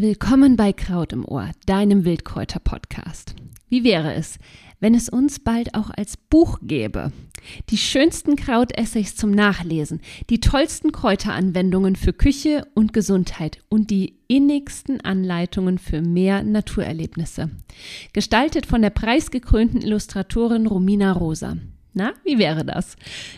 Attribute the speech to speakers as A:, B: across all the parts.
A: Willkommen bei Kraut im Ohr, deinem Wildkräuter-Podcast. Wie wäre es, wenn es uns bald auch als Buch gäbe? Die schönsten Krautessays zum Nachlesen, die tollsten Kräuteranwendungen für Küche und Gesundheit und die innigsten Anleitungen für mehr Naturerlebnisse. Gestaltet von der preisgekrönten Illustratorin Romina Rosa. Na, wie wäre das?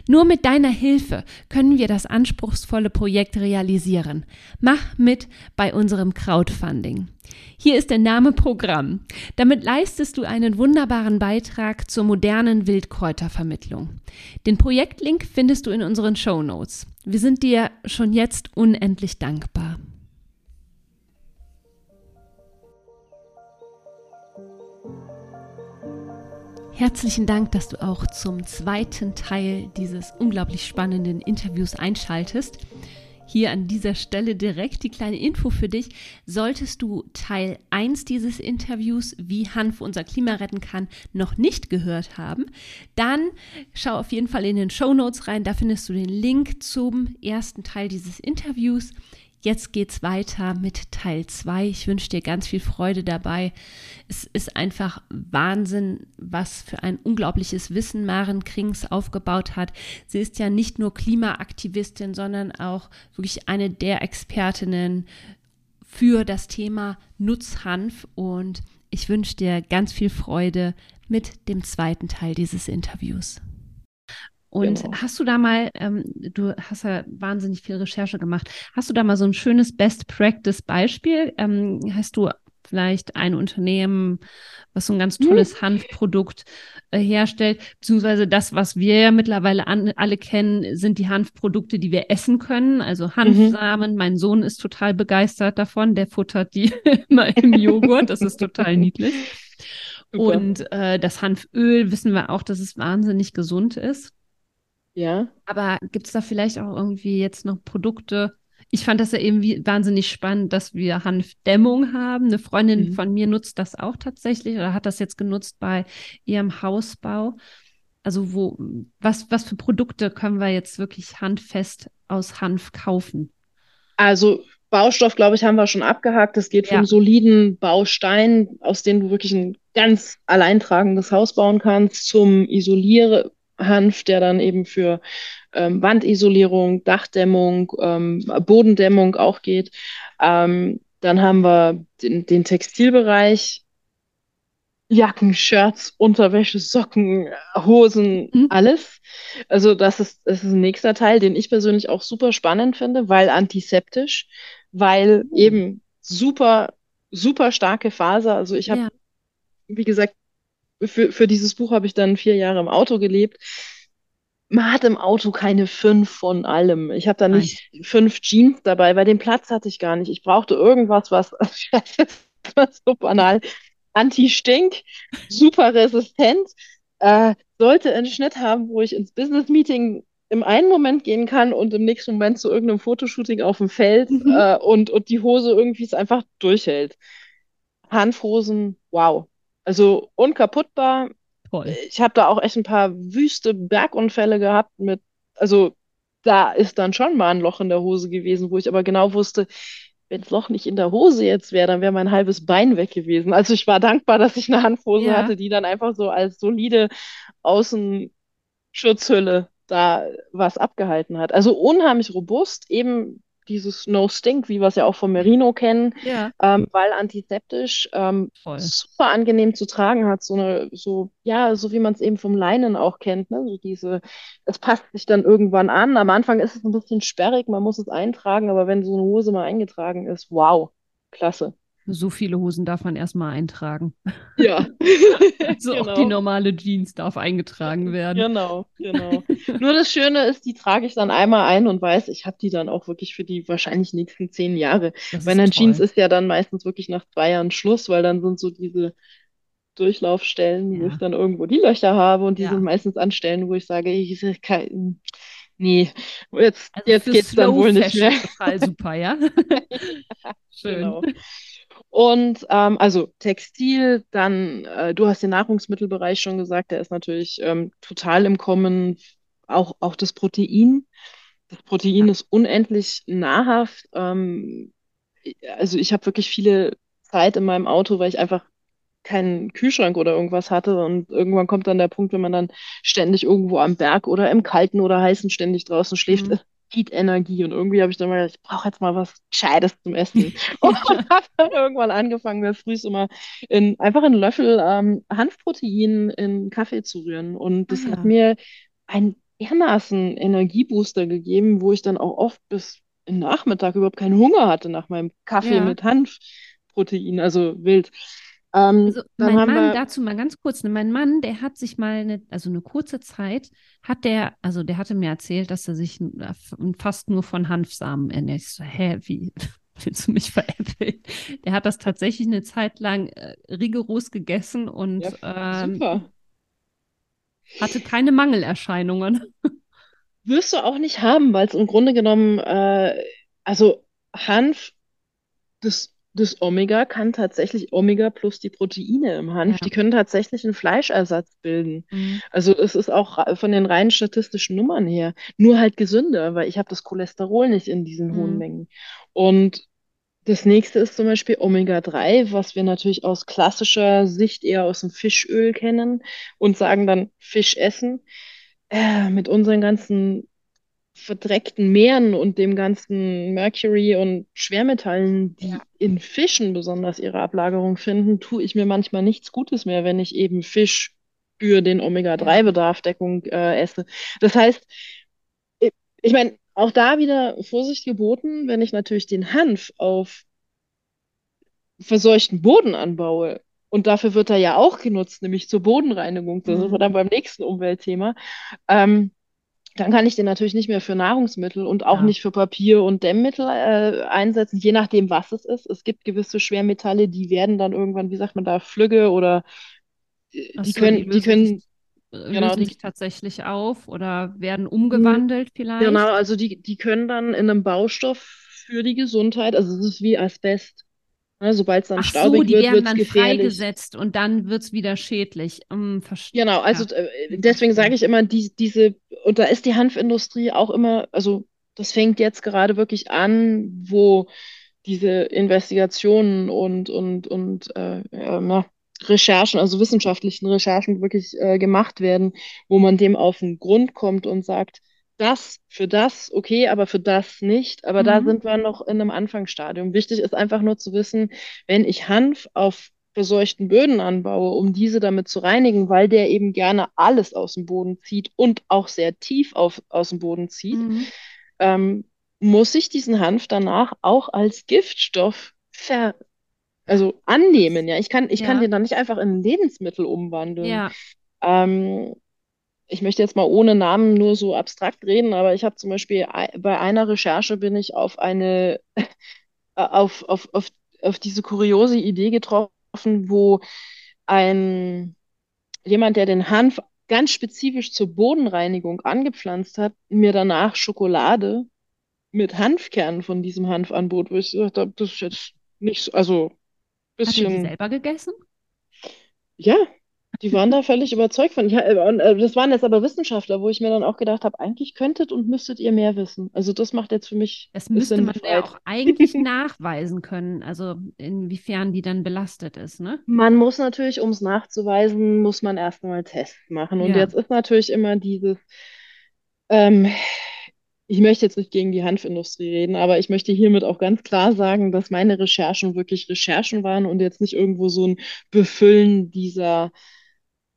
A: Nur mit deiner Hilfe können wir das anspruchsvolle Projekt realisieren. Mach mit bei unserem Crowdfunding. Hier ist der Name Programm. Damit leistest du einen wunderbaren Beitrag zur modernen Wildkräutervermittlung. Den Projektlink findest du in unseren Show Notes. Wir sind dir schon jetzt unendlich dankbar. Herzlichen Dank, dass du auch zum zweiten Teil dieses unglaublich spannenden Interviews einschaltest. Hier an dieser Stelle direkt die kleine Info für dich. Solltest du Teil 1 dieses Interviews, wie Hanf unser Klima retten kann, noch nicht gehört haben, dann schau auf jeden Fall in den Show Notes rein. Da findest du den Link zum ersten Teil dieses Interviews. Jetzt geht's weiter mit Teil 2. Ich wünsche dir ganz viel Freude dabei. Es ist einfach Wahnsinn, was für ein unglaubliches Wissen Maren Krings aufgebaut hat. Sie ist ja nicht nur Klimaaktivistin, sondern auch wirklich eine der Expertinnen für das Thema Nutzhanf und ich wünsche dir ganz viel Freude mit dem zweiten Teil dieses Interviews. Und genau. hast du da mal, ähm, du hast ja wahnsinnig viel Recherche gemacht, hast du da mal so ein schönes Best-Practice-Beispiel? Ähm, hast du vielleicht ein Unternehmen, was so ein ganz tolles hm. Hanfprodukt äh, herstellt, beziehungsweise das, was wir ja mittlerweile an, alle kennen, sind die Hanfprodukte, die wir essen können, also mhm. Hanfsamen. Mhm. Mein Sohn ist total begeistert davon, der futtert die immer im Joghurt, das ist total niedlich. Super. Und äh, das Hanföl wissen wir auch, dass es wahnsinnig gesund ist.
B: Ja.
A: Aber gibt es da vielleicht auch irgendwie jetzt noch Produkte? Ich fand das ja irgendwie wahnsinnig spannend, dass wir Hanfdämmung haben. Eine Freundin mhm. von mir nutzt das auch tatsächlich oder hat das jetzt genutzt bei ihrem Hausbau. Also wo, was, was für Produkte können wir jetzt wirklich handfest aus Hanf kaufen?
B: Also Baustoff, glaube ich, haben wir schon abgehakt. Es geht ja. vom soliden Baustein, aus dem du wirklich ein ganz alleintragendes Haus bauen kannst, zum Isoliere, Hanf, der dann eben für ähm, Wandisolierung, Dachdämmung, ähm, Bodendämmung auch geht. Ähm, dann haben wir den, den Textilbereich, Jacken, Shirts, Unterwäsche, Socken, Hosen, mhm. alles. Also das ist, das ist ein nächster Teil, den ich persönlich auch super spannend finde, weil antiseptisch, weil mhm. eben super, super starke Faser. Also ich habe, ja. wie gesagt, für, für dieses Buch habe ich dann vier Jahre im Auto gelebt. Man hat im Auto keine fünf von allem. Ich habe da nicht Nein. fünf Jeans dabei, weil den Platz hatte ich gar nicht. Ich brauchte irgendwas, was, das war so banal, anti-stink, super resistent, äh, sollte einen Schnitt haben, wo ich ins Business-Meeting im einen Moment gehen kann und im nächsten Moment zu irgendeinem Fotoshooting auf dem Feld mhm. äh, und, und die Hose irgendwie es einfach durchhält. Hanfhosen, wow. Also unkaputtbar. Toll. Ich habe da auch echt ein paar wüste Bergunfälle gehabt mit, also da ist dann schon mal ein Loch in der Hose gewesen, wo ich aber genau wusste, wenn das Loch nicht in der Hose jetzt wäre, dann wäre mein halbes Bein weg gewesen. Also ich war dankbar, dass ich eine Handhose ja. hatte, die dann einfach so als solide Außenschutzhülle da was abgehalten hat. Also unheimlich robust, eben dieses No Stink, wie wir es ja auch von Merino kennen, ja. ähm, weil antiseptisch ähm, super angenehm zu tragen hat, so eine, so, ja, so wie man es eben vom Leinen auch kennt, ne? So diese, es passt sich dann irgendwann an. Am Anfang ist es ein bisschen sperrig, man muss es eintragen, aber wenn so eine Hose mal eingetragen ist, wow, klasse.
A: So viele Hosen darf man erstmal eintragen.
B: Ja.
A: also genau. auch die normale Jeans darf eingetragen werden.
B: Genau, genau. Nur das Schöne ist, die trage ich dann einmal ein und weiß, ich habe die dann auch wirklich für die wahrscheinlich nächsten zehn Jahre. Das Bei einer Jeans ist ja dann meistens wirklich nach zwei Jahren Schluss, weil dann sind so diese Durchlaufstellen, ja. wo ich dann irgendwo die Löcher habe und die ja. sind meistens an Stellen, wo ich sage, ich, kein, nee, jetzt, also jetzt geht's dann wohl nicht mehr.
A: Total super, ja?
B: ja Schön. Genau. Und ähm, also Textil, dann, äh, du hast den Nahrungsmittelbereich schon gesagt, der ist natürlich ähm, total im Kommen, auch, auch das Protein. Das Protein ist unendlich nahrhaft. Ähm, also ich habe wirklich viele Zeit in meinem Auto, weil ich einfach keinen Kühlschrank oder irgendwas hatte. Und irgendwann kommt dann der Punkt, wenn man dann ständig irgendwo am Berg oder im Kalten oder Heißen ständig draußen schläft, mhm. Zieht Energie. Und irgendwie habe ich dann mal gedacht, ich brauche jetzt mal was Gescheites zum Essen. und habe dann irgendwann angefangen, mir früh immer in, einfach einen Löffel ähm, Hanfprotein in Kaffee zu rühren. Und das ah. hat mir einen dermaßen Energiebooster gegeben, wo ich dann auch oft bis Nachmittag überhaupt keinen Hunger hatte nach meinem Kaffee ja. mit Hanfprotein, also wild.
A: Ähm, also mein Mann, wir... dazu mal ganz kurz, ne, mein Mann, der hat sich mal eine, also eine kurze Zeit, hat der, also der hatte mir erzählt, dass er sich äh, fast nur von Hanfsamen ernährt. Ich so, hä, wie willst du mich veräppeln? Der hat das tatsächlich eine Zeit lang äh, rigoros gegessen und ja, ähm, hatte keine Mangelerscheinungen.
B: Wirst du auch nicht haben, weil es im Grunde genommen, äh, also Hanf, das das Omega kann tatsächlich Omega plus die Proteine im Hanf, ja. die können tatsächlich einen Fleischersatz bilden. Mhm. Also es ist auch von den reinen statistischen Nummern her nur halt gesünder, weil ich habe das Cholesterol nicht in diesen mhm. hohen Mengen. Und das nächste ist zum Beispiel Omega-3, was wir natürlich aus klassischer Sicht eher aus dem Fischöl kennen und sagen dann Fisch essen. Äh, mit unseren ganzen verdreckten Meeren und dem ganzen Mercury und Schwermetallen, die ja. in Fischen besonders ihre Ablagerung finden, tue ich mir manchmal nichts Gutes mehr, wenn ich eben Fisch für den Omega-3-Bedarfdeckung äh, esse. Das heißt, ich, meine, auch da wieder Vorsicht geboten, wenn ich natürlich den Hanf auf verseuchten Boden anbaue, und dafür wird er ja auch genutzt, nämlich zur Bodenreinigung. Das mhm. ist dann beim nächsten Umweltthema. Ähm, dann kann ich den natürlich nicht mehr für Nahrungsmittel und auch ja. nicht für Papier und Dämmmittel äh, einsetzen, je nachdem, was es ist. Es gibt gewisse Schwermetalle, die werden dann irgendwann, wie sagt man da, Flügge oder
A: äh, die so, können, die, die können äh, genau, sich tatsächlich auf oder werden umgewandelt mhm. vielleicht.
B: Genau, also die, die können dann in einem Baustoff für die Gesundheit, also es ist wie Asbest. Ne, Sobald es dann Ach staubig so,
A: die
B: wird,
A: werden dann gefährlich. freigesetzt und dann wird es wieder schädlich. Um,
B: genau, also ja. Äh, deswegen sage ich immer, die, diese, und da ist die Hanfindustrie auch immer, also das fängt jetzt gerade wirklich an, wo diese Investigationen und, und, und äh, äh, Recherchen, also wissenschaftlichen Recherchen wirklich äh, gemacht werden, wo man dem auf den Grund kommt und sagt, das für das, okay, aber für das nicht. Aber mhm. da sind wir noch in einem Anfangsstadium. Wichtig ist einfach nur zu wissen, wenn ich Hanf auf verseuchten Böden anbaue, um diese damit zu reinigen, weil der eben gerne alles aus dem Boden zieht und auch sehr tief auf, aus dem Boden zieht, mhm. ähm, muss ich diesen Hanf danach auch als Giftstoff ver also annehmen. Ja, ich kann, ich ja. kann den dann nicht einfach in Lebensmittel umwandeln. Ja. Ähm, ich möchte jetzt mal ohne Namen nur so abstrakt reden, aber ich habe zum Beispiel bei einer Recherche bin ich auf eine, auf, auf, auf, auf diese kuriose Idee getroffen, wo ein jemand, der den Hanf ganz spezifisch zur Bodenreinigung angepflanzt hat, mir danach Schokolade mit Hanfkernen von diesem Hanf anbot, wo ich gesagt habe, das ist jetzt nicht so, also
A: bisschen. Hat ihr die selber gegessen?
B: Ja, die waren da völlig überzeugt von. Ja, äh, das waren jetzt aber Wissenschaftler, wo ich mir dann auch gedacht habe, eigentlich könntet und müsstet ihr mehr wissen. Also das macht jetzt für mich.
A: Das müsste man ja auch eigentlich nachweisen können, also inwiefern die dann belastet ist, ne?
B: Man muss natürlich, um es nachzuweisen, muss man erstmal Tests machen. Und ja. jetzt ist natürlich immer dieses, ähm, ich möchte jetzt nicht gegen die Hanfindustrie reden, aber ich möchte hiermit auch ganz klar sagen, dass meine Recherchen wirklich Recherchen waren und jetzt nicht irgendwo so ein Befüllen dieser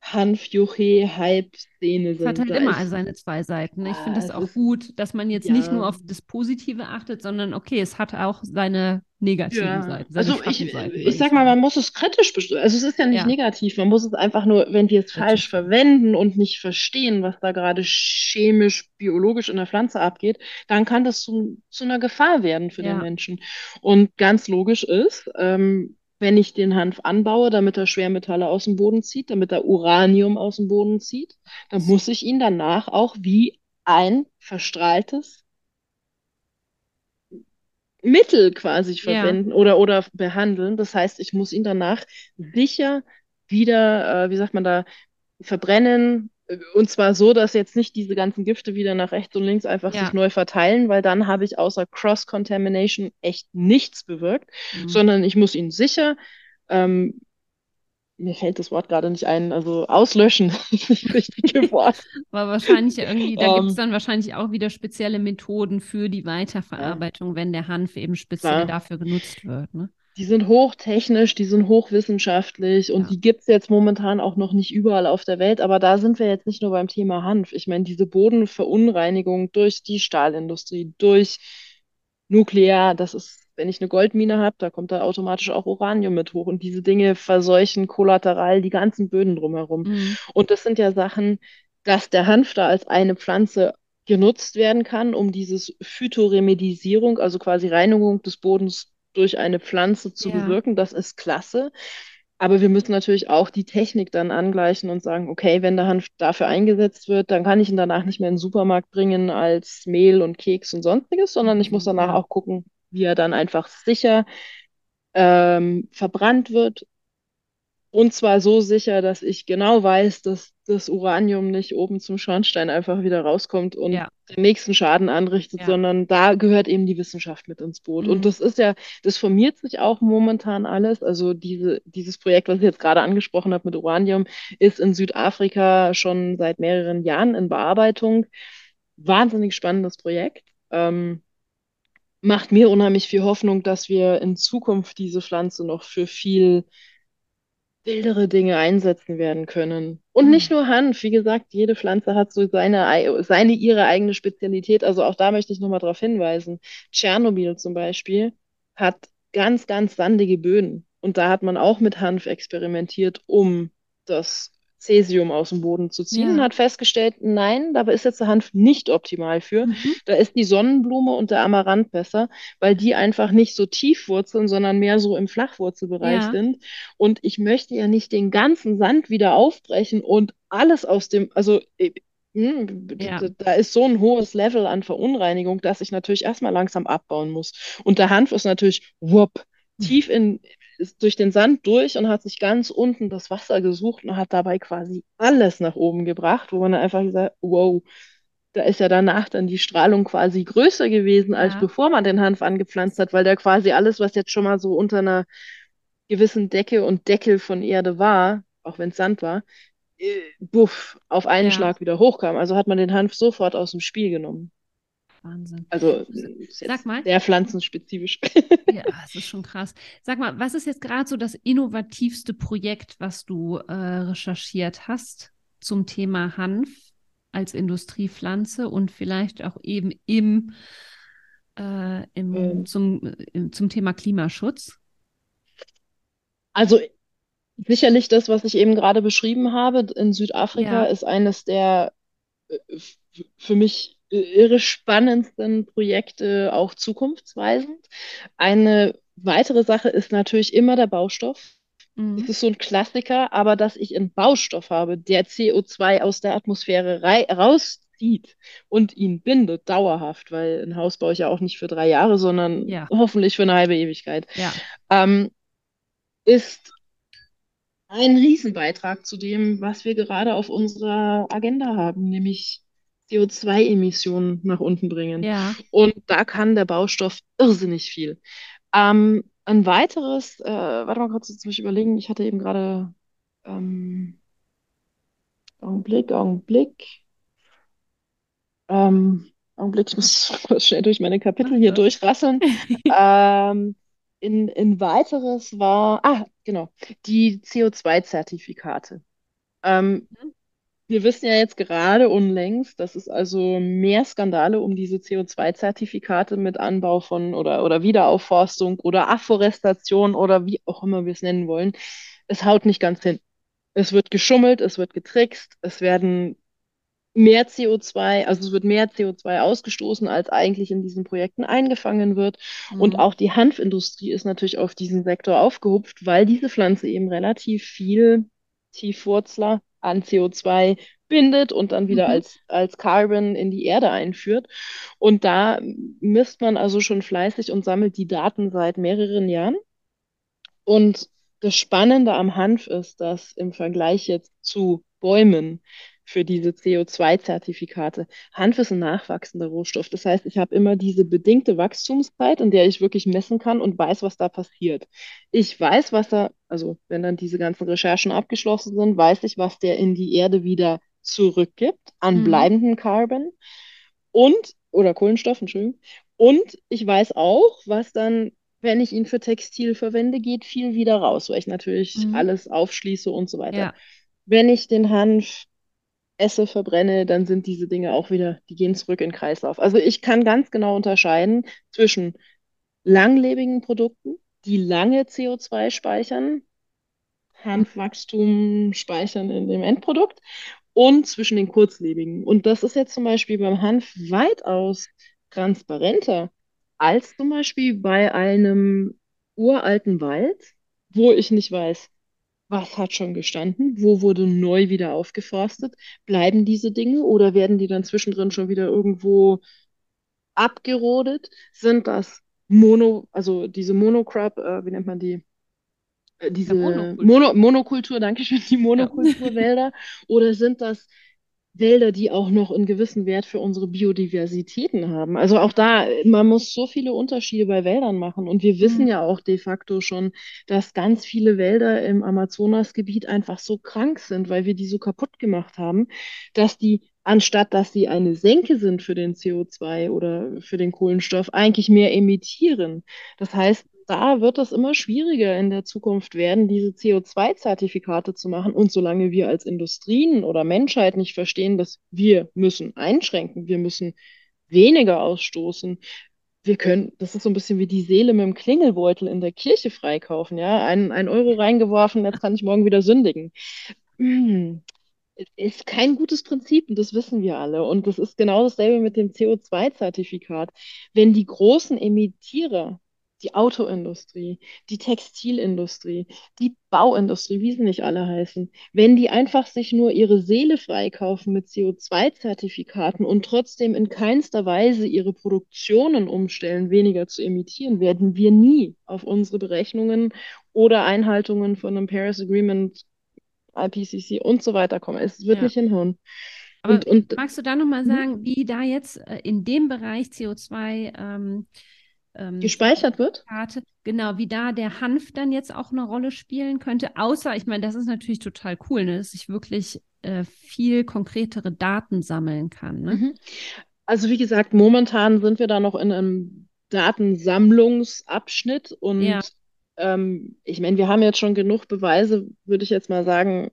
B: Hanf-Juche-Hype-Szene
A: sind. Es hat halt immer ich, seine zwei Seiten. Ich finde es auch gut, dass man jetzt ja. nicht nur auf das Positive achtet, sondern okay, es hat auch seine negativen ja. Seiten. Seine
B: also ich, ich sag mal, man muss es kritisch bestimmen. Also es ist ja nicht ja. negativ, man muss es einfach nur, wenn wir es falsch verwenden und nicht verstehen, was da gerade chemisch, biologisch in der Pflanze abgeht, dann kann das zu, zu einer Gefahr werden für den Menschen. Und ganz logisch ist, ähm, wenn ich den Hanf anbaue, damit er Schwermetalle aus dem Boden zieht, damit er Uranium aus dem Boden zieht, dann muss ich ihn danach auch wie ein verstrahltes Mittel quasi verwenden ja. oder, oder behandeln. Das heißt, ich muss ihn danach sicher wieder, äh, wie sagt man da, verbrennen, Und zwar so, dass jetzt nicht diese ganzen Gifte wieder nach rechts und links einfach
A: Ja.
B: sich neu verteilen, weil dann habe ich außer Cross-Contamination echt nichts bewirkt,
A: Mhm.
B: sondern ich muss ihn sicher, ähm, mir fällt das Wort gerade nicht ein, also auslöschen ist nicht das richtige Wort.
A: Aber wahrscheinlich ja irgendwie, da gibt es
B: Ähm,
A: dann wahrscheinlich auch wieder spezielle Methoden für die Weiterverarbeitung, wenn der Hanf eben speziell
B: Klar.
A: dafür genutzt wird. Ne?
B: Die sind hochtechnisch, die sind hochwissenschaftlich und
A: Ja.
B: die gibt es jetzt momentan auch noch nicht überall auf der Welt. Aber da sind wir jetzt nicht nur beim Thema Hanf. Ich meine, diese Bodenverunreinigung durch die Stahlindustrie, durch Nuklear, das ist, wenn ich eine Goldmine habe, da kommt da automatisch auch Uranium mit hoch. Und diese Dinge verseuchen kollateral die ganzen Böden drumherum.
A: Mhm.
B: Und das sind ja Sachen, dass der Hanf da als eine Pflanze genutzt werden kann, um dieses Phytoremedisierung, also quasi Reinigung des Bodens durch eine Pflanze zu
A: Ja.
B: bewirken. Das ist klasse. Aber wir müssen natürlich auch die Technik dann angleichen und sagen, okay, wenn der Hanf dafür eingesetzt wird, dann kann ich ihn danach nicht mehr in den Supermarkt bringen als Mehl und Keks und sonstiges, sondern ich muss danach auch gucken, wie er dann einfach sicher ähm, verbrannt wird. Und zwar so sicher, dass ich genau weiß, dass das Uranium nicht oben zum Schornstein einfach wieder rauskommt und
A: Ja.
B: den nächsten Schaden anrichtet,
A: Ja.
B: sondern da gehört eben die Wissenschaft mit ins Boot.
A: Mhm.
B: Und das ist ja, das formiert sich auch momentan alles. Also diese, dieses Projekt, was ich jetzt gerade angesprochen habe mit Uranium, ist in Südafrika schon seit mehreren Jahren in Bearbeitung. Wahnsinnig spannendes Projekt. Ähm, macht mir unheimlich viel Hoffnung, dass wir in Zukunft diese Pflanze noch für viel wildere Dinge einsetzen werden können. Und
A: Mhm.
B: nicht nur Hanf, wie gesagt, jede Pflanze hat so seine, ei- seine ihre eigene Spezialität. Also auch da möchte ich nochmal darauf hinweisen. Tschernobyl zum Beispiel hat ganz, ganz sandige Böden. Und da hat man auch mit Hanf experimentiert, um das Cäsium aus dem Boden zu ziehen und
A: Ja.
B: hat festgestellt, nein, da ist jetzt der Hanf nicht optimal für.
A: Mhm.
B: Da ist die Sonnenblume und der Amaranth besser, weil die einfach nicht so tief wurzeln, sondern mehr so im Flachwurzelbereich
A: Ja.
B: sind. Und ich möchte ja nicht den ganzen Sand wieder aufbrechen und alles aus dem, also äh, hm,
A: Ja.
B: da ist so ein hohes Level an Verunreinigung, dass ich natürlich erstmal langsam abbauen muss. Und der Hanf ist natürlich, wupp, tief in, ist durch den Sand durch und hat sich ganz unten das Wasser gesucht und hat dabei quasi alles nach oben gebracht, wo man dann einfach gesagt, wow, da ist ja danach dann die Strahlung quasi größer gewesen, als
A: Ja.
B: bevor man den Hanf angepflanzt hat, weil der quasi alles, was jetzt schon mal so unter einer gewissen Decke und Deckel von Erde war, auch wenn es Sand war, äh, buff, auf einen
A: Ja.
B: Schlag wieder hochkam. Also hat man den Hanf sofort aus dem Spiel genommen.
A: Wahnsinn.
B: Also ist
A: Sag mal.
B: sehr pflanzenspezifisch.
A: Ja, es ist schon krass. Sag mal, was ist jetzt gerade so das innovativste Projekt, was du äh, recherchiert hast zum Thema Hanf als Industriepflanze und vielleicht auch eben im, äh, im,
B: Ähm.
A: zum, im, zum Thema Klimaschutz?
B: Also sicherlich das, was ich eben gerade beschrieben habe in Südafrika,
A: Ja.
B: ist eines der äh, für mich irre spannendsten Projekte, auch zukunftsweisend. Eine weitere Sache ist natürlich immer der Baustoff. Das
A: Mhm.
B: ist so ein Klassiker, aber dass ich einen Baustoff habe, der CO2 aus der Atmosphäre rauszieht und ihn bindet, dauerhaft, weil ein Haus baue ich ja auch nicht für drei Jahre, sondern
A: Ja.
B: hoffentlich für eine halbe Ewigkeit,
A: Ja,
B: ähm, ist ein Riesenbeitrag zu dem, was wir gerade auf unserer Agenda haben, nämlich CO2-Emissionen nach unten bringen.
A: ja,
B: Und da kann der Baustoff irrsinnig viel. Ähm, ein weiteres, äh, warte mal kurz, jetzt muss ich überlegen, ich hatte eben gerade, ähm, Augenblick, Augenblick, ähm, Augenblick, ich muss schnell durch meine Kapitel hier durchrasseln. Ähm, in, in weiteres war, ah, genau, die CO2-Zertifikate. Ähm,
A: Mhm.
B: Wir wissen ja jetzt gerade unlängst, dass es also mehr Skandale um diese CO2-Zertifikate mit Anbau von oder, oder Wiederaufforstung oder Afforestation oder wie auch immer wir es nennen wollen. Es haut nicht ganz hin. Es wird geschummelt, es wird getrickst, es werden mehr CO2, also es wird mehr CO2 ausgestoßen, als eigentlich in diesen Projekten eingefangen wird. Und
A: Mhm.
B: auch die Hanfindustrie ist natürlich auf diesen Sektor aufgehupft, weil diese Pflanze eben relativ viel Tiefwurzler an CO2 bindet und dann wieder
A: Mhm.
B: als, als Carbon in die Erde einführt. Und da misst man also schon fleißig und sammelt die Daten seit mehreren Jahren. Und das Spannende am Hanf ist, dass im Vergleich jetzt zu Bäumen für diese CO2-Zertifikate. Hanf ist ein nachwachsender Rohstoff. Das heißt, ich habe immer diese bedingte Wachstumszeit, in der ich wirklich messen kann und weiß, was da passiert. Ich weiß, was da, also wenn dann diese ganzen Recherchen abgeschlossen sind, weiß ich, was der in die Erde wieder zurückgibt an mhm. bleibenden Carbon und oder Kohlenstoff, Entschuldigung. Und ich weiß auch, was dann, wenn ich ihn für Textil verwende, geht viel wieder raus, weil ich natürlich mhm. alles aufschließe und so weiter. Ja. Wenn ich den Hanf esse, verbrenne, dann sind diese Dinge auch wieder, die gehen zurück in den Kreislauf. Also ich kann ganz genau unterscheiden zwischen langlebigen Produkten, die lange CO2 speichern, Hanfwachstum speichern in dem Endprodukt und zwischen den kurzlebigen. Und das ist jetzt zum Beispiel beim Hanf weitaus transparenter als zum Beispiel bei einem uralten Wald, wo ich nicht weiß, was hat schon gestanden, wo wurde neu wieder aufgeforstet, bleiben diese Dinge oder werden die dann zwischendrin schon wieder irgendwo abgerodet? Sind das Mono, also diese Monocrop, äh, wie nennt man die? Äh, diese Monokultur, Mono, Monokultur, danke schön, die Monokulturwälder? Oder sind das Wälder, die auch noch einen gewissen Wert für unsere Biodiversitäten haben. Also auch da, man muss so viele Unterschiede bei Wäldern machen. Und wir wissen mhm. ja auch de facto schon, dass ganz viele Wälder im Amazonasgebiet einfach so krank sind, weil wir die so kaputt gemacht haben, dass die anstatt dass sie eine Senke sind für den CO2 oder für den Kohlenstoff, eigentlich mehr emittieren. Das heißt, da wird es immer schwieriger in der Zukunft werden, diese CO2-Zertifikate zu machen. Und solange wir als Industrien oder Menschheit nicht verstehen, dass wir müssen einschränken, wir müssen weniger ausstoßen, wir können, das ist so ein bisschen wie die Seele mit dem Klingelbeutel in der Kirche freikaufen, ja, ein, ein Euro reingeworfen, jetzt kann ich morgen wieder sündigen. Hm ist kein gutes Prinzip und das wissen wir alle. Und das ist genau dasselbe mit dem CO2-Zertifikat. Wenn die großen Emittierer die Autoindustrie, die Textilindustrie, die Bauindustrie, wie sie nicht alle heißen, wenn die einfach sich nur ihre Seele freikaufen mit CO2-Zertifikaten und trotzdem in keinster Weise ihre Produktionen umstellen, weniger zu emittieren, werden wir nie auf unsere Berechnungen oder Einhaltungen von einem Paris Agreement, IPCC und so weiter kommen. Es wird ja. nicht hinhauen.
A: Aber und, und, magst du da nochmal mhm. sagen, wie da jetzt äh, in dem Bereich CO2 ähm,
B: ähm, gespeichert wird.
A: Karte. Genau, wie da der Hanf dann jetzt auch eine Rolle spielen könnte. Außer, ich meine, das ist natürlich total cool, ne, dass ich wirklich äh, viel konkretere Daten sammeln kann. Ne? Mhm.
B: Also wie gesagt, momentan sind wir da noch in einem Datensammlungsabschnitt und ja. ähm, ich meine, wir haben jetzt schon genug Beweise, würde ich jetzt mal sagen,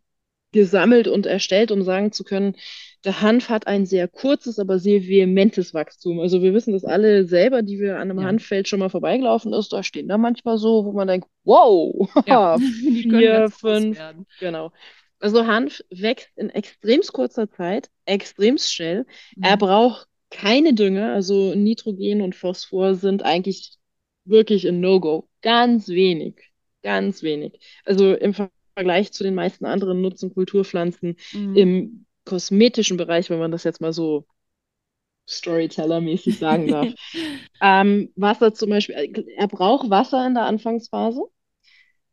B: gesammelt und erstellt, um sagen zu können, der Hanf hat ein sehr kurzes, aber sehr vehementes Wachstum. Also wir wissen das alle selber, die wir an einem ja. Hanffeld schon mal vorbeigelaufen ist, da stehen da manchmal so, wo man denkt, wow, ja, vier, fünf, genau. Also Hanf wächst in extrem kurzer Zeit, extrem schnell. Mhm. Er braucht keine Dünger, also Nitrogen und Phosphor sind eigentlich wirklich ein No-Go. Ganz wenig, ganz wenig. Also im Vergleich zu den meisten anderen Nutzen Kulturpflanzen mhm. im kosmetischen Bereich, wenn man das jetzt mal so Storyteller-mäßig sagen darf. ähm, Wasser zum Beispiel, er braucht Wasser in der Anfangsphase,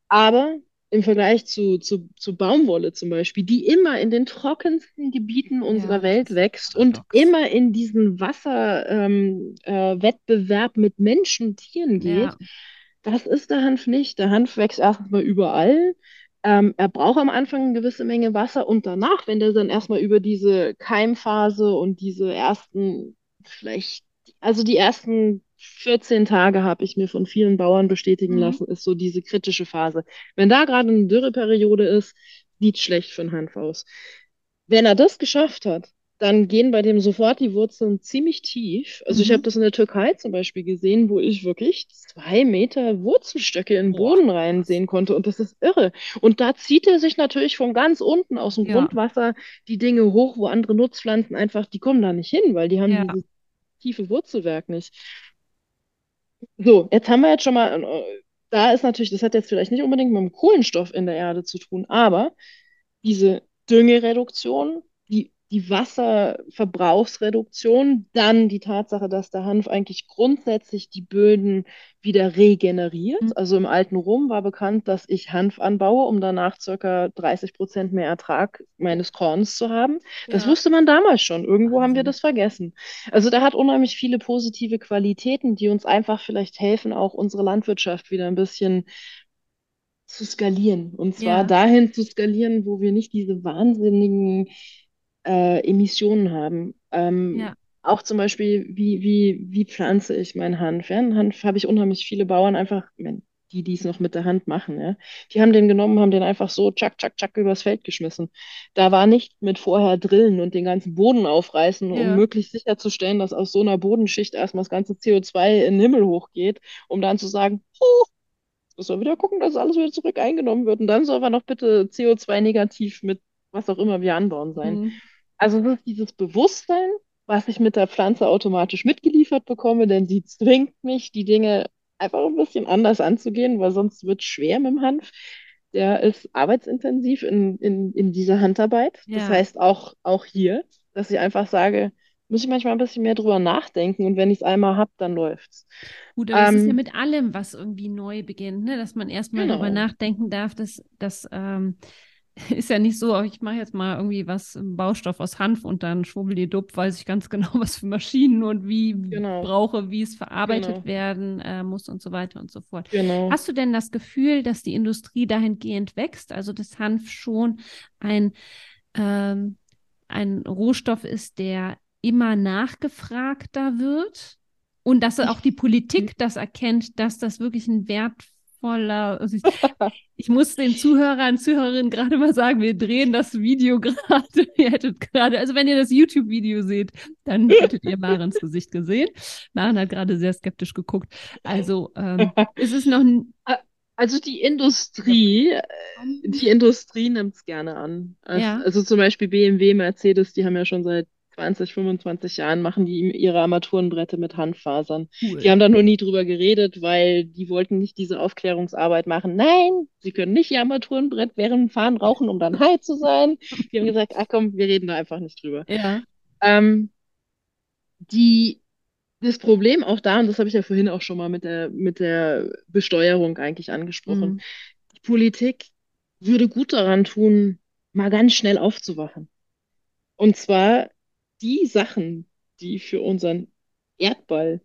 B: aber im Vergleich zu, zu, zu Baumwolle zum Beispiel, die immer in den trockensten Gebieten unserer ja, Welt wächst und immer in diesen Wasserwettbewerb ähm, äh, mit Menschen, Tieren geht, ja. das ist der Hanf nicht. Der Hanf wächst erstmal überall. Ähm, er braucht am Anfang eine gewisse Menge Wasser und danach, wenn er dann erstmal über diese Keimphase und diese ersten, vielleicht, also die ersten 14 Tage habe ich mir von vielen Bauern bestätigen mhm. lassen, ist so diese kritische Phase. Wenn da gerade eine Dürreperiode ist, sieht schlecht für den Hanf aus. Wenn er das geschafft hat, dann gehen bei dem sofort die Wurzeln ziemlich tief. Also mhm. ich habe das in der Türkei zum Beispiel gesehen, wo ich wirklich zwei Meter Wurzelstöcke in den Boden reinsehen konnte. Und das ist irre. Und da zieht er sich natürlich von ganz unten aus dem ja. Grundwasser die Dinge hoch, wo andere Nutzpflanzen einfach, die kommen da nicht hin, weil die haben ja. dieses tiefe Wurzelwerk nicht. So, jetzt haben wir jetzt schon mal, äh, da ist natürlich, das hat jetzt vielleicht nicht unbedingt mit dem Kohlenstoff in der Erde zu tun, aber diese Düngereduktion, die Wasserverbrauchsreduktion, dann die Tatsache, dass der Hanf eigentlich grundsätzlich die Böden wieder regeneriert. Mhm. Also im alten Rom war bekannt, dass ich Hanf anbaue, um danach circa 30 Prozent mehr Ertrag meines Korns zu haben. Ja. Das wusste man damals schon. Irgendwo Wahnsinn. haben wir das vergessen. Also da hat unheimlich viele positive Qualitäten, die uns einfach vielleicht helfen, auch unsere Landwirtschaft wieder ein bisschen zu skalieren. Und zwar ja. dahin zu skalieren, wo wir nicht diese wahnsinnigen äh, Emissionen haben. Ähm, ja. Auch zum Beispiel, wie, wie, wie pflanze ich meinen Hanf? Ja? Hanf habe ich unheimlich viele Bauern einfach, die, die es noch mit der Hand machen, ja? die haben den genommen, haben den einfach so tschack, tschack, tschack übers Feld geschmissen. Da war nicht mit vorher drillen und den ganzen Boden aufreißen, ja. um möglichst sicherzustellen, dass aus so einer Bodenschicht erstmal das ganze CO2 in den Himmel hochgeht, um dann zu sagen, oh, müssen wir wieder gucken, dass alles wieder zurück eingenommen wird. Und dann soll aber noch bitte CO2-negativ mit was auch immer wir anbauen sein. Mhm. Also es ist dieses Bewusstsein, was ich mit der Pflanze automatisch mitgeliefert bekomme, denn sie zwingt mich, die Dinge einfach ein bisschen anders anzugehen, weil sonst wird es schwer mit dem Hanf. Der ist arbeitsintensiv in, in, in dieser Handarbeit. Ja. Das heißt auch, auch hier, dass ich einfach sage, muss ich manchmal ein bisschen mehr drüber nachdenken und wenn ich es einmal habe, dann läuft's.
A: Gut, aber ähm, das ist ja mit allem, was irgendwie neu beginnt, ne? dass man erstmal genau. darüber nachdenken darf, dass, dass ähm, ist ja nicht so, ich mache jetzt mal irgendwie was, Baustoff aus Hanf und dann schwubbelidupp, weiß ich ganz genau, was für Maschinen und wie genau. brauche, wie es verarbeitet genau. werden äh, muss und so weiter und so fort. Genau. Hast du denn das Gefühl, dass die Industrie dahingehend wächst, also dass Hanf schon ein, ähm, ein Rohstoff ist, der immer nachgefragter wird und dass auch die Politik das erkennt, dass das wirklich ein Wert voller. Also ich, ich, muss den Zuhörern und Zuhörerinnen gerade mal sagen, wir drehen das Video gerade. ihr hättet gerade, also wenn ihr das YouTube-Video seht, dann hättet ihr Marens Gesicht gesehen. Maren hat gerade sehr skeptisch geguckt. Also ähm, ist es noch.
B: Also die Industrie, die Industrie nimmt es gerne an. Also, ja. also zum Beispiel BMW, Mercedes, die haben ja schon seit 20, 25 Jahren machen die ihre Armaturenbrette mit Handfasern. Cool. Die haben da nur nie drüber geredet, weil die wollten nicht diese Aufklärungsarbeit machen. Nein, sie können nicht ihr Armaturenbrett während dem Fahren rauchen, um dann high zu sein. Die haben gesagt, ach komm, wir reden da einfach nicht drüber. Ja. Ähm, die, das Problem auch da, und das habe ich ja vorhin auch schon mal mit der, mit der Besteuerung eigentlich angesprochen, mhm. die Politik würde gut daran tun, mal ganz schnell aufzuwachen. Und zwar die Sachen, die für unseren Erdball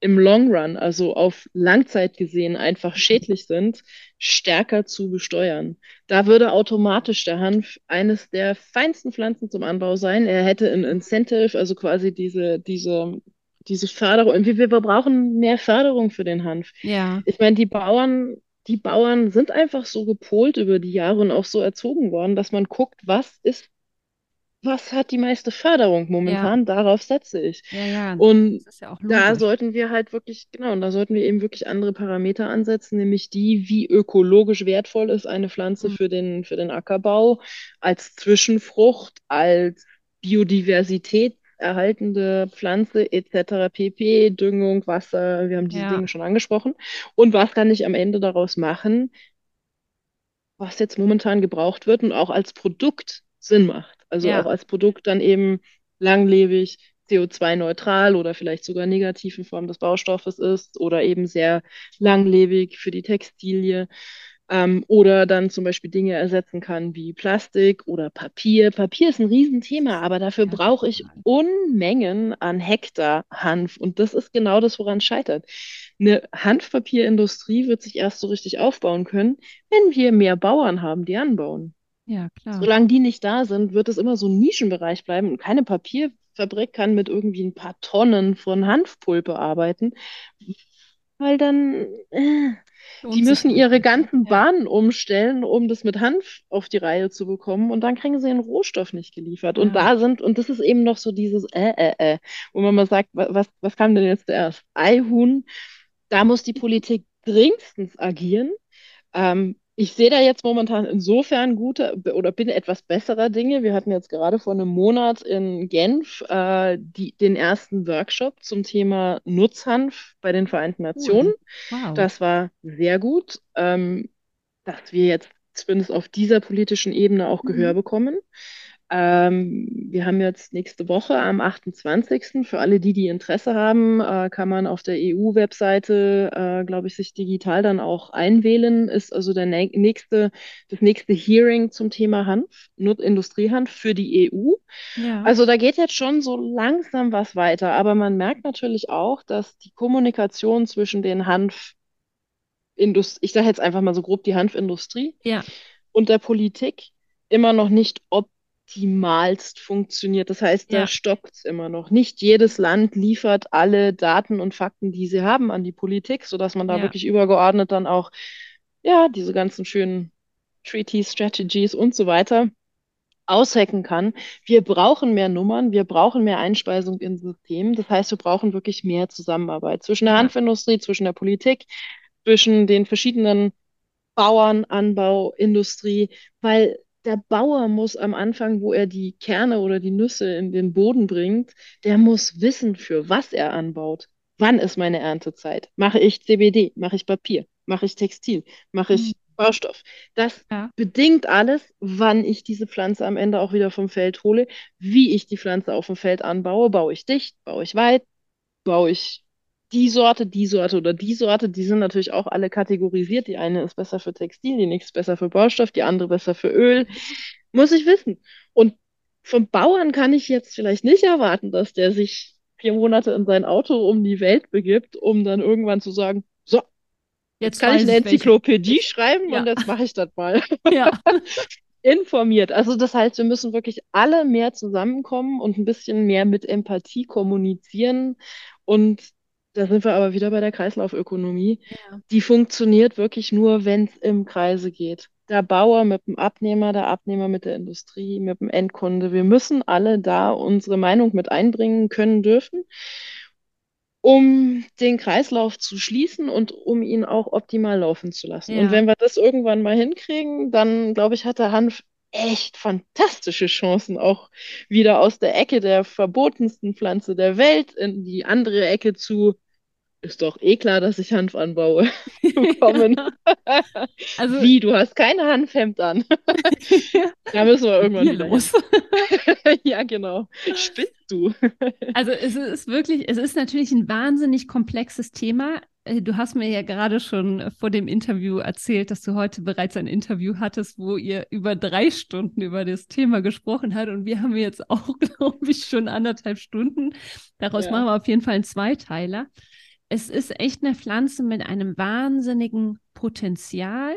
B: im Long Run, also auf Langzeit gesehen, einfach schädlich sind, stärker zu besteuern. Da würde automatisch der Hanf eines der feinsten Pflanzen zum Anbau sein. Er hätte ein Incentive, also quasi diese, diese, diese Förderung. Wir, wir brauchen mehr Förderung für den Hanf. Ja. Ich meine, die Bauern, die Bauern sind einfach so gepolt über die Jahre und auch so erzogen worden, dass man guckt, was ist was hat die meiste Förderung momentan? Ja. Darauf setze ich. Ja, ja. Und ja da sollten wir halt wirklich, genau, und da sollten wir eben wirklich andere Parameter ansetzen, nämlich die, wie ökologisch wertvoll ist eine Pflanze mhm. für den, für den Ackerbau, als Zwischenfrucht, als Biodiversität erhaltende Pflanze etc. pp, Düngung, Wasser, wir haben diese Dinge schon angesprochen. Und was kann ich am Ende daraus machen, was jetzt momentan gebraucht wird und auch als Produkt Sinn macht. Also ja. auch als Produkt dann eben langlebig, CO2-neutral oder vielleicht sogar negativ in Form des Baustoffes ist oder eben sehr langlebig für die Textilie ähm, oder dann zum Beispiel Dinge ersetzen kann wie Plastik oder Papier. Papier ist ein Riesenthema, aber dafür ja, brauche ich Unmengen an Hektar Hanf und das ist genau das, woran es scheitert. Eine Hanfpapierindustrie wird sich erst so richtig aufbauen können, wenn wir mehr Bauern haben, die anbauen. Ja, klar. Solange die nicht da sind, wird es immer so ein Nischenbereich bleiben und keine Papierfabrik kann mit irgendwie ein paar Tonnen von Hanfpulpe arbeiten, weil dann äh, die müssen ihre ganzen Bahnen umstellen, um das mit Hanf auf die Reihe zu bekommen und dann kriegen sie den Rohstoff nicht geliefert. Ja. Und da sind, und das ist eben noch so dieses äh, äh, äh, wo man mal sagt, was, was kam denn jetzt zuerst? Eihuhn, da muss die Politik dringendstens agieren. Ähm, ich sehe da jetzt momentan insofern gute oder bin etwas besserer Dinge. Wir hatten jetzt gerade vor einem Monat in Genf äh, die, den ersten Workshop zum Thema Nutzhanf bei den Vereinten Nationen. Wow. Das war sehr gut, ähm, dass wir jetzt zumindest auf dieser politischen Ebene auch Gehör mhm. bekommen. Ähm, wir haben jetzt nächste Woche am 28. Für alle die, die Interesse haben, äh, kann man auf der EU-Webseite, äh, glaube ich, sich digital dann auch einwählen. Ist also der nächste, das nächste Hearing zum Thema Hanf, Industriehanf für die EU. Ja. Also da geht jetzt schon so langsam was weiter, aber man merkt natürlich auch, dass die Kommunikation zwischen den Hanf ich sage jetzt einfach mal so grob die Hanfindustrie
A: ja.
B: und der Politik immer noch nicht ob optimalst funktioniert. Das heißt, da ja. stockt es immer noch. Nicht jedes Land liefert alle Daten und Fakten, die sie haben, an die Politik, sodass man da ja. wirklich übergeordnet dann auch, ja, diese ganzen schönen Treaties, Strategies und so weiter aushacken kann. Wir brauchen mehr Nummern, wir brauchen mehr Einspeisung in Systemen. Das heißt, wir brauchen wirklich mehr Zusammenarbeit zwischen der. Hanfindustrie, zwischen der Politik, zwischen den verschiedenen Bauern, Anbau, Industrie, weil der Bauer muss am Anfang, wo er die Kerne oder die Nüsse in den Boden bringt, der muss wissen, für was er anbaut. Wann ist meine Erntezeit? Mache ich CBD? Mache ich Papier? Mache ich Textil? Mache ich mhm. Baustoff? Das ja. bedingt alles, wann ich diese Pflanze am Ende auch wieder vom Feld hole, wie ich die Pflanze auf dem Feld anbaue. Baue ich dicht? Baue ich weit? Baue ich die Sorte, die Sorte oder die Sorte, die sind natürlich auch alle kategorisiert. Die eine ist besser für Textil, die nächste besser für Baustoff, die andere besser für Öl. Muss ich wissen. Und vom Bauern kann ich jetzt vielleicht nicht erwarten, dass der sich vier Monate in sein Auto um die Welt begibt, um dann irgendwann zu sagen, so, jetzt, jetzt kann ich eine Enzyklopädie schreiben ja. und jetzt mache ich das mal. Ja. Informiert. Also das heißt, wir müssen wirklich alle mehr zusammenkommen und ein bisschen mehr mit Empathie kommunizieren und da sind wir aber wieder bei der Kreislaufökonomie. Ja. Die funktioniert wirklich nur, wenn es im Kreise geht. Der Bauer mit dem Abnehmer, der Abnehmer mit der Industrie, mit dem Endkunde. Wir müssen alle da unsere Meinung mit einbringen können dürfen, um den Kreislauf zu schließen und um ihn auch optimal laufen zu lassen. Ja. Und wenn wir das irgendwann mal hinkriegen, dann glaube ich, hat der Hanf echt fantastische Chancen, auch wieder aus der Ecke der verbotensten Pflanze der Welt in die andere Ecke zu ist doch eh klar, dass ich Hanf anbaue. Kommen. also, Wie, du hast kein Hanfhemd an. da müssen wir irgendwann wieder los. ja, genau. Spinnst du?
A: also es ist wirklich, es ist natürlich ein wahnsinnig komplexes Thema. Äh, du hast mir ja gerade schon vor dem Interview erzählt, dass du heute bereits ein Interview hattest, wo ihr über drei Stunden über das Thema gesprochen habt. Und wir haben jetzt auch, glaube ich, schon anderthalb Stunden. Daraus ja. machen wir auf jeden Fall einen Zweiteiler es ist echt eine Pflanze mit einem wahnsinnigen Potenzial.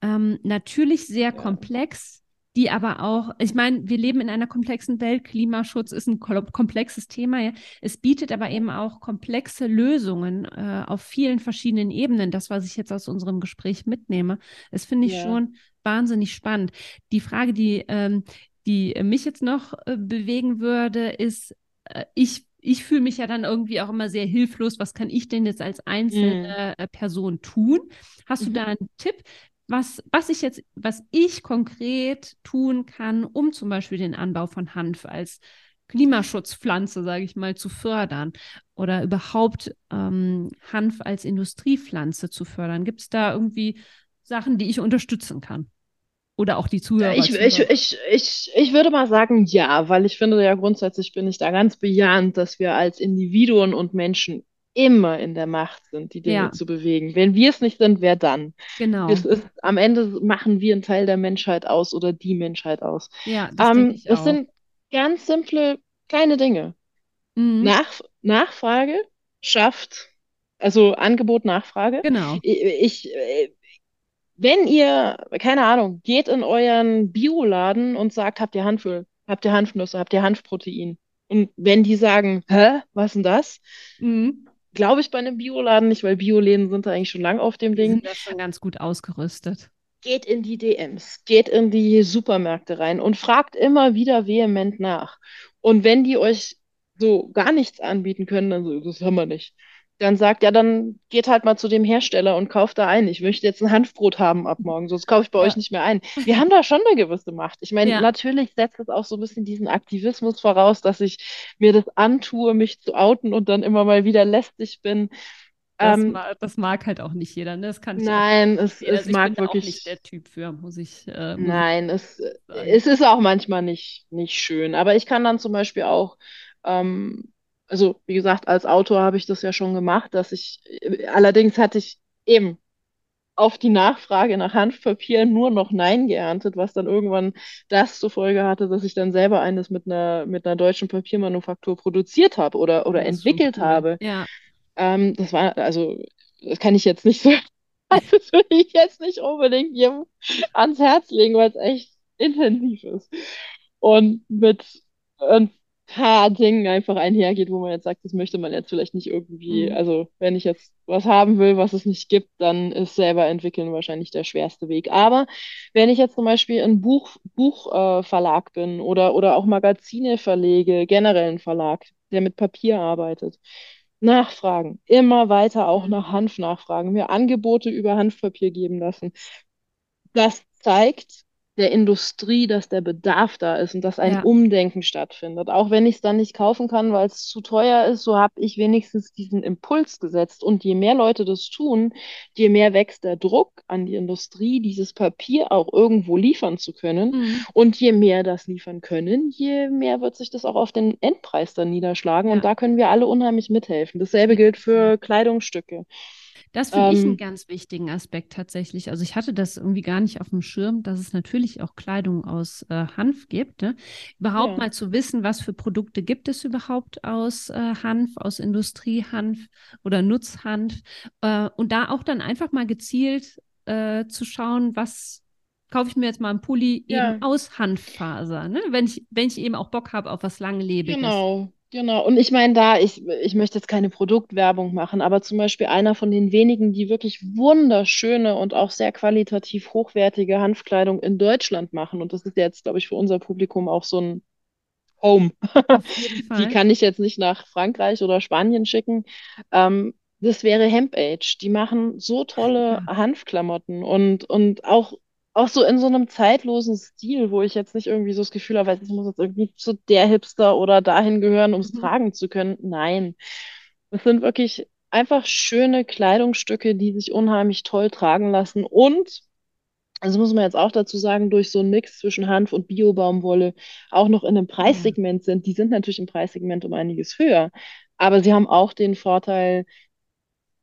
A: Ähm, natürlich sehr ja. komplex, die aber auch, ich meine, wir leben in einer komplexen Welt. Klimaschutz ist ein komplexes Thema. Ja. Es bietet aber eben auch komplexe Lösungen äh, auf vielen verschiedenen Ebenen. Das, was ich jetzt aus unserem Gespräch mitnehme, das finde ich ja. schon wahnsinnig spannend. Die Frage, die, ähm, die mich jetzt noch äh, bewegen würde, ist, äh, ich ich fühle mich ja dann irgendwie auch immer sehr hilflos. Was kann ich denn jetzt als einzelne mm. Person tun? Hast mhm. du da einen Tipp, was, was ich jetzt, was ich konkret tun kann, um zum Beispiel den Anbau von Hanf als Klimaschutzpflanze, sage ich mal, zu fördern oder überhaupt ähm, Hanf als Industriepflanze zu fördern? Gibt es da irgendwie Sachen, die ich unterstützen kann? Oder auch die Zuhörer.
B: Ich, ich, ich, ich, ich würde mal sagen, ja, weil ich finde ja grundsätzlich bin ich da ganz bejahend, dass wir als Individuen und Menschen immer in der Macht sind, die Dinge ja. zu bewegen. Wenn wir es nicht sind, wer dann?
A: Genau.
B: Ist, am Ende machen wir einen Teil der Menschheit aus oder die Menschheit aus.
A: Ja, das ähm, ich
B: auch. Es sind ganz simple kleine Dinge. Mhm. Nach, Nachfrage schafft, also Angebot, Nachfrage.
A: Genau.
B: Ich, ich, wenn ihr, keine Ahnung, geht in euren Bioladen und sagt, habt ihr Hanföl, habt ihr Hanfnüsse, habt ihr Hanfprotein? Und wenn die sagen, hä, was denn das? Mhm. Glaube ich bei einem Bioladen nicht, weil Bioläden sind da eigentlich schon lang auf dem Ding. Die sind
A: ja schon ganz gut ausgerüstet.
B: Geht in die DMs, geht in die Supermärkte rein und fragt immer wieder vehement nach. Und wenn die euch so gar nichts anbieten können, dann so, das haben wir nicht dann sagt, ja, dann geht halt mal zu dem Hersteller und kauft da ein. Ich möchte jetzt ein Hanfbrot haben ab morgen, sonst kaufe ich bei ja. euch nicht mehr ein. Wir haben da schon eine gewisse Macht. Ich meine, ja. natürlich setzt es auch so ein bisschen diesen Aktivismus voraus, dass ich mir das antue, mich zu outen und dann immer mal wieder lästig bin.
A: Das, ähm, mag, das, mag, halt auch nicht jeder, ne? Das kann ich
B: Nein, auch, es, es also mag wirklich
A: nicht der Typ für, muss ich.
B: Äh, muss nein, ich es, es ist auch manchmal nicht, nicht schön. Aber ich kann dann zum Beispiel auch, ähm, also wie gesagt, als Autor habe ich das ja schon gemacht, dass ich, allerdings hatte ich eben auf die Nachfrage nach Hanfpapier nur noch Nein geerntet, was dann irgendwann das zur Folge hatte, dass ich dann selber eines mit einer, mit einer deutschen Papiermanufaktur produziert habe oder, oder entwickelt cool. habe.
A: Ja.
B: Ähm, das war, also, das kann ich jetzt nicht so, das würde ich jetzt nicht unbedingt jedem ans Herz legen, weil es echt intensiv ist. Und mit, und Dingen einfach einhergeht, wo man jetzt sagt, das möchte man jetzt vielleicht nicht irgendwie, mhm. also wenn ich jetzt was haben will, was es nicht gibt, dann ist selber entwickeln wahrscheinlich der schwerste Weg. Aber wenn ich jetzt zum Beispiel ein Buch, Buchverlag äh, bin oder, oder auch Magazine verlege, generell ein Verlag, der mit Papier arbeitet, nachfragen, immer weiter auch nach Hanf nachfragen, mir Angebote über Hanfpapier geben lassen. Das zeigt, der Industrie, dass der Bedarf da ist und dass ein ja. Umdenken stattfindet. Auch wenn ich es dann nicht kaufen kann, weil es zu teuer ist, so habe ich wenigstens diesen Impuls gesetzt. Und je mehr Leute das tun, je mehr wächst der Druck an die Industrie, dieses Papier auch irgendwo liefern zu können. Mhm. Und je mehr das liefern können, je mehr wird sich das auch auf den Endpreis dann niederschlagen. Ja. Und da können wir alle unheimlich mithelfen. Dasselbe gilt für Kleidungsstücke.
A: Das finde ähm, ich einen ähm, ganz wichtigen Aspekt tatsächlich. Also ich hatte das irgendwie gar nicht auf dem Schirm, dass es natürlich auch Kleidung aus äh, Hanf gibt. Ne? Überhaupt ja. mal zu wissen, was für Produkte gibt es überhaupt aus äh, Hanf, aus Industriehanf oder Nutzhanf. Äh, und da auch dann einfach mal gezielt äh, zu schauen, was kaufe ich mir jetzt mal einen Pulli ja. eben aus Hanffaser, ne? wenn, ich, wenn ich eben auch Bock habe auf was Langlebiges.
B: Genau, Genau, und ich meine da, ich, ich möchte jetzt keine Produktwerbung machen, aber zum Beispiel einer von den wenigen, die wirklich wunderschöne und auch sehr qualitativ hochwertige Hanfkleidung in Deutschland machen. Und das ist jetzt, glaube ich, für unser Publikum auch so ein Home. Die kann ich jetzt nicht nach Frankreich oder Spanien schicken. Ähm, das wäre Hemp Age. Die machen so tolle Hanfklamotten und, und auch auch so in so einem zeitlosen Stil, wo ich jetzt nicht irgendwie so das Gefühl habe, ich muss jetzt irgendwie zu der Hipster oder dahin gehören, um es mhm. tragen zu können. Nein. Es sind wirklich einfach schöne Kleidungsstücke, die sich unheimlich toll tragen lassen und also muss man jetzt auch dazu sagen, durch so einen Mix zwischen Hanf und Biobaumwolle auch noch in einem Preissegment sind. Die sind natürlich im Preissegment um einiges höher, aber sie haben auch den Vorteil,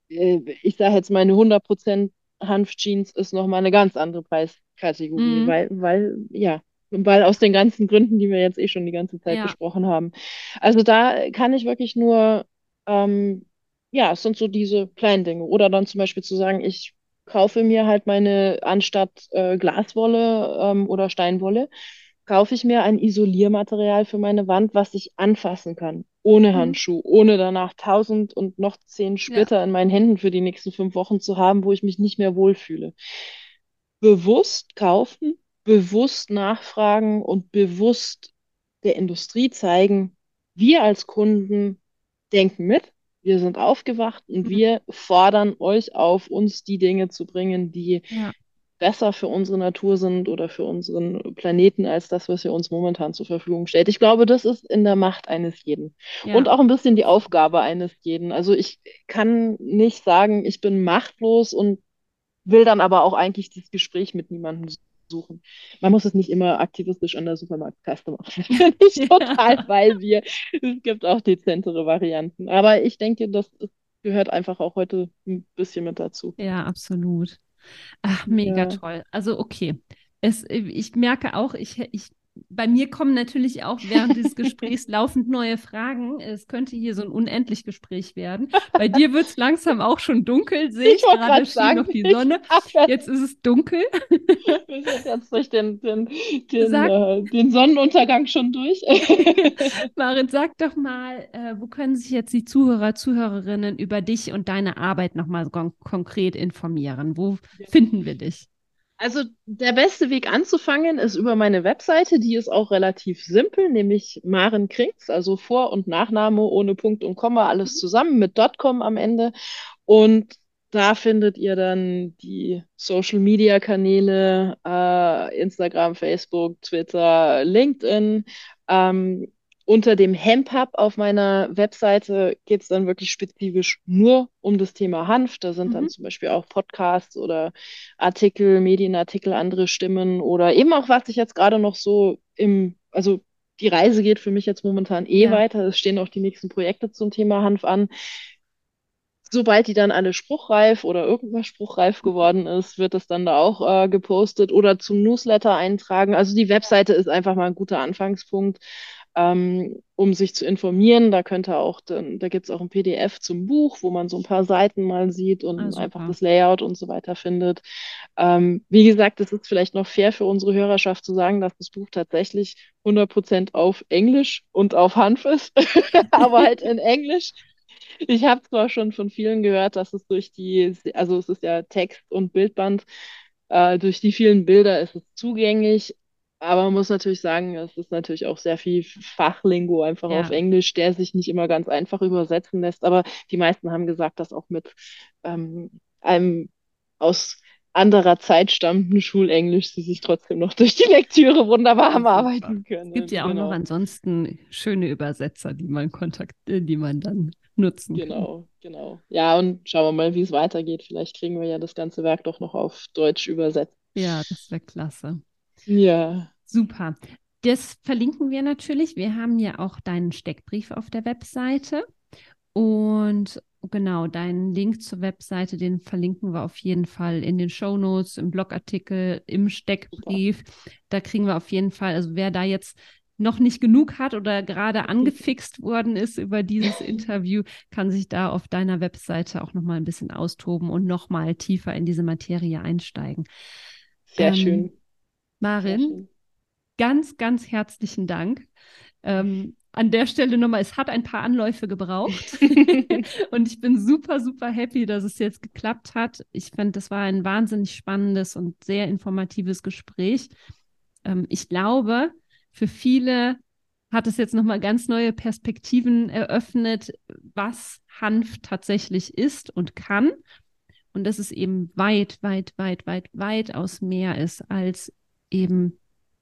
B: äh, ich sage jetzt mal eine 100% Hanfjeans ist nochmal eine ganz andere Preiskategorie, mhm. weil, weil, ja, weil aus den ganzen Gründen, die wir jetzt eh schon die ganze Zeit ja. besprochen haben. Also da kann ich wirklich nur, ähm, ja, es sind so diese kleinen Dinge. Oder dann zum Beispiel zu sagen, ich kaufe mir halt meine, anstatt äh, Glaswolle ähm, oder Steinwolle, kaufe ich mir ein Isoliermaterial für meine Wand, was ich anfassen kann. Ohne mhm. Handschuh, ohne danach tausend und noch zehn Splitter ja. in meinen Händen für die nächsten fünf Wochen zu haben, wo ich mich nicht mehr wohlfühle. Bewusst kaufen, bewusst nachfragen und bewusst der Industrie zeigen, wir als Kunden denken mit, wir sind aufgewacht und mhm. wir fordern euch auf, uns die Dinge zu bringen, die ja besser für unsere Natur sind oder für unseren Planeten als das, was er uns momentan zur Verfügung stellt. Ich glaube, das ist in der Macht eines jeden. Ja. Und auch ein bisschen die Aufgabe eines jeden. Also ich kann nicht sagen, ich bin machtlos und will dann aber auch eigentlich das Gespräch mit niemandem suchen. Man muss es nicht immer aktivistisch an der Supermarktkaste machen. Ja. total weil wir. Es gibt auch dezentere Varianten. Aber ich denke, das gehört einfach auch heute ein bisschen mit dazu.
A: Ja, absolut. Ach, mega ja. toll. Also okay. Es, ich merke auch, ich, ich bei mir kommen natürlich auch während des Gesprächs laufend neue Fragen. Es könnte hier so ein unendlich Gespräch werden. Bei dir wird es langsam auch schon dunkel, sehe ich, ich gerade schien noch die Sonne. Jetzt ist es dunkel.
B: Wir sind jetzt durch den, den, den, äh, den Sonnenuntergang schon durch.
A: Marit, sag doch mal, äh, wo können sich jetzt die Zuhörer, Zuhörerinnen über dich und deine Arbeit nochmal kon konkret informieren? Wo ja. finden wir dich?
B: Also der beste Weg anzufangen ist über meine Webseite, die ist auch relativ simpel, nämlich Maren Krings, also Vor- und Nachname ohne Punkt und Komma, alles mhm. zusammen mit .com am Ende. Und da findet ihr dann die Social Media Kanäle, äh, Instagram, Facebook, Twitter, LinkedIn. Ähm, unter dem Hemp-Hub auf meiner Webseite geht es dann wirklich spezifisch nur um das Thema Hanf. Da sind mhm. dann zum Beispiel auch Podcasts oder Artikel, Medienartikel, andere Stimmen oder eben auch, was ich jetzt gerade noch so im, also die Reise geht für mich jetzt momentan eh ja. weiter. Es stehen auch die nächsten Projekte zum Thema Hanf an. Sobald die dann alle spruchreif oder irgendwas spruchreif geworden ist, wird es dann da auch äh, gepostet oder zum Newsletter eintragen. Also die Webseite ist einfach mal ein guter Anfangspunkt ähm, um sich zu informieren. Da könnte auch, da gibt es auch ein PDF zum Buch, wo man so ein paar Seiten mal sieht und ah, einfach das Layout und so weiter findet. Ähm, wie gesagt, es ist vielleicht noch fair für unsere Hörerschaft zu sagen, dass das Buch tatsächlich 100% auf Englisch und auf Hanf ist, aber halt in Englisch. Ich habe zwar schon von vielen gehört, dass es durch die, also es ist ja Text und Bildband, äh, durch die vielen Bilder ist es zugänglich, aber man muss natürlich sagen, es ist natürlich auch sehr viel Fachlingo einfach ja. auf Englisch, der sich nicht immer ganz einfach übersetzen lässt. Aber die meisten haben gesagt, dass auch mit ähm, einem aus anderer Zeit stammenden Schulenglisch sie sich trotzdem noch durch die Lektüre wunderbar haben arbeiten können.
A: Es gibt ja auch genau. noch ansonsten schöne Übersetzer, die man kontakt, die man dann nutzen
B: Genau, kann. genau. Ja, und schauen wir mal, wie es weitergeht. Vielleicht kriegen wir ja das ganze Werk doch noch auf Deutsch übersetzt.
A: Ja, das wäre klasse.
B: Ja.
A: Super. Das verlinken wir natürlich. Wir haben ja auch deinen Steckbrief auf der Webseite. Und genau, deinen Link zur Webseite, den verlinken wir auf jeden Fall in den Show Notes, im Blogartikel, im Steckbrief. Da kriegen wir auf jeden Fall, also wer da jetzt noch nicht genug hat oder gerade angefixt worden ist über dieses Interview, kann sich da auf deiner Webseite auch noch mal ein bisschen austoben und noch mal tiefer in diese Materie einsteigen.
B: Sehr ähm, schön.
A: Marin, ganz, ganz herzlichen Dank. Ähm, an der Stelle nochmal, es hat ein paar Anläufe gebraucht. und ich bin super, super happy, dass es jetzt geklappt hat. Ich finde, das war ein wahnsinnig spannendes und sehr informatives Gespräch. Ähm, ich glaube, für viele hat es jetzt nochmal ganz neue Perspektiven eröffnet, was Hanf tatsächlich ist und kann. Und dass es eben weit, weit, weit, weit, weit aus mehr ist als eben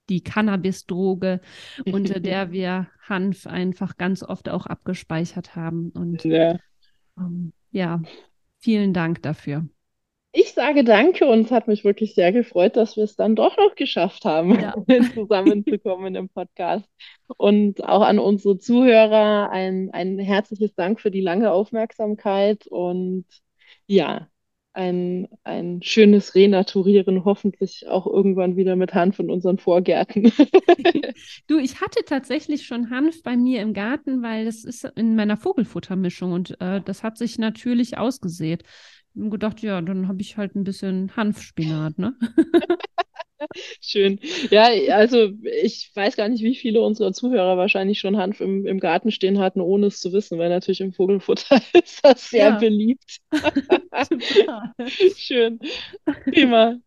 A: die Cannabis-Droge, unter der wir Hanf einfach ganz oft auch abgespeichert haben. Und ja, ähm, ja vielen Dank dafür.
B: Ich sage danke und es hat mich wirklich sehr gefreut, dass wir es dann doch noch geschafft haben, ja. zusammenzukommen im Podcast. Und auch an unsere Zuhörer ein, ein herzliches Dank für die lange Aufmerksamkeit und ja, ein, ein schönes Renaturieren, hoffentlich auch irgendwann wieder mit Hanf in unseren Vorgärten.
A: du, ich hatte tatsächlich schon Hanf bei mir im Garten, weil das ist in meiner Vogelfuttermischung und äh, das hat sich natürlich ausgesät. Ich habe gedacht, ja, dann habe ich halt ein bisschen Hanfspinat, ne?
B: Schön. Ja, also ich weiß gar nicht, wie viele unserer Zuhörer wahrscheinlich schon Hanf im, im Garten stehen hatten, ohne es zu wissen, weil natürlich im Vogelfutter ist das sehr ja. beliebt. Schön. Prima.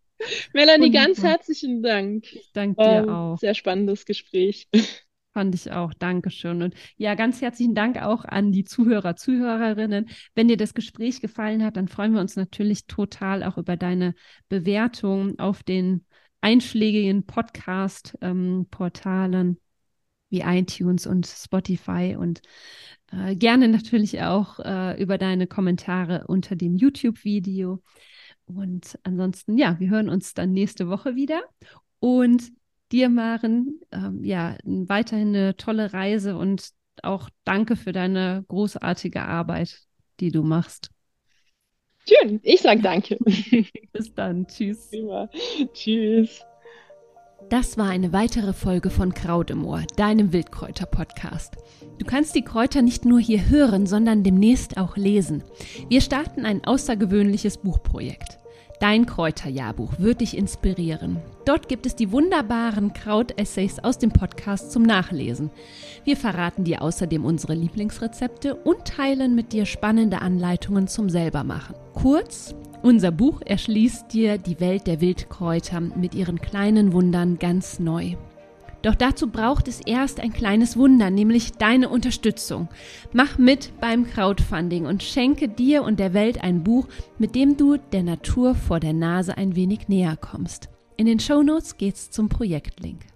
B: Melanie, Wunderbar. ganz herzlichen Dank.
A: Ich danke dir auch.
B: Sehr spannendes Gespräch.
A: Fand ich auch. Dankeschön. Und ja, ganz herzlichen Dank auch an die Zuhörer, Zuhörerinnen. Wenn dir das Gespräch gefallen hat, dann freuen wir uns natürlich total auch über deine Bewertung auf den einschlägigen Podcast-Portalen ähm, wie iTunes und Spotify und äh, gerne natürlich auch äh, über deine Kommentare unter dem YouTube-Video. Und ansonsten, ja, wir hören uns dann nächste Woche wieder. Und dir, Maren, ähm, ja, weiterhin eine tolle Reise und auch danke für deine großartige Arbeit, die du machst.
B: Schön, ich sage danke.
A: Bis dann, tschüss.
B: Prima. Tschüss.
A: Das war eine weitere Folge von Kraut im Ohr, deinem Wildkräuter-Podcast. Du kannst die Kräuter nicht nur hier hören, sondern demnächst auch lesen. Wir starten ein außergewöhnliches Buchprojekt. Dein Kräuterjahrbuch wird dich inspirieren. Dort gibt es die wunderbaren Kraut-Essays aus dem Podcast zum Nachlesen. Wir verraten dir außerdem unsere Lieblingsrezepte und teilen mit dir spannende Anleitungen zum Selbermachen. Kurz, unser Buch erschließt dir die Welt der Wildkräuter mit ihren kleinen Wundern ganz neu. Doch dazu braucht es erst ein kleines Wunder, nämlich deine Unterstützung. Mach mit beim Crowdfunding und schenke dir und der Welt ein Buch, mit dem du der Natur vor der Nase ein wenig näher kommst. In den Shownotes geht's zum Projektlink.